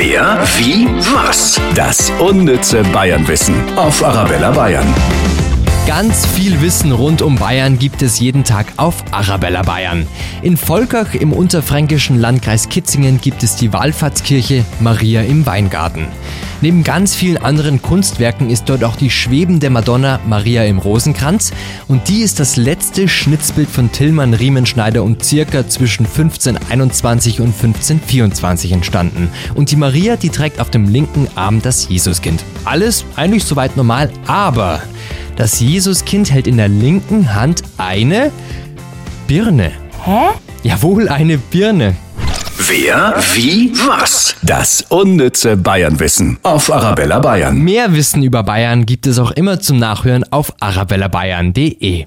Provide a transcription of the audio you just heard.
Wer, wie, was? Das unnütze Bayernwissen auf Arabella Bayern. Ganz viel Wissen rund um Bayern gibt es jeden Tag auf Arabella Bayern. In Volkach im unterfränkischen Landkreis Kitzingen gibt es die Wallfahrtskirche Maria im Weingarten. Neben ganz vielen anderen Kunstwerken ist dort auch die schwebende Madonna Maria im Rosenkranz und die ist das letzte Schnitzbild von Tillmann Riemenschneider um circa zwischen 1521 und 1524 entstanden. Und die Maria, die trägt auf dem linken Arm das Jesuskind. Alles eigentlich soweit normal, aber das Jesuskind hält in der linken Hand eine Birne. Hä? Jawohl, eine Birne. Wer, wie, was? Das unnütze Bayernwissen auf Arabella Bayern. Mehr Wissen über Bayern gibt es auch immer zum Nachhören auf arabellabayern.de.